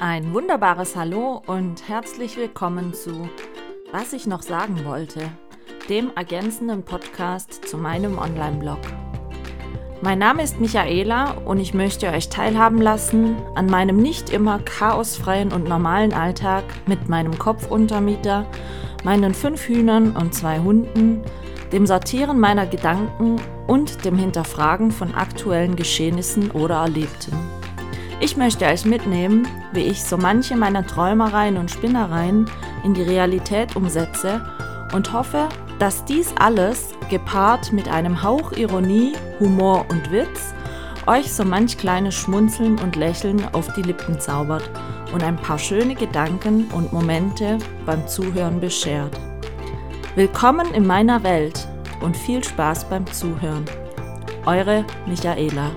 Ein wunderbares Hallo und herzlich willkommen zu Was ich noch sagen wollte, dem ergänzenden Podcast zu meinem Online-Blog. Mein Name ist Michaela und ich möchte euch teilhaben lassen an meinem nicht immer chaosfreien und normalen Alltag mit meinem Kopfuntermieter, meinen fünf Hühnern und zwei Hunden, dem Sortieren meiner Gedanken und dem Hinterfragen von aktuellen Geschehnissen oder Erlebten. Ich möchte euch mitnehmen, wie ich so manche meiner Träumereien und Spinnereien in die Realität umsetze und hoffe, dass dies alles, gepaart mit einem Hauch Ironie, Humor und Witz, euch so manch kleines Schmunzeln und Lächeln auf die Lippen zaubert und ein paar schöne Gedanken und Momente beim Zuhören beschert. Willkommen in meiner Welt und viel Spaß beim Zuhören. Eure Michaela.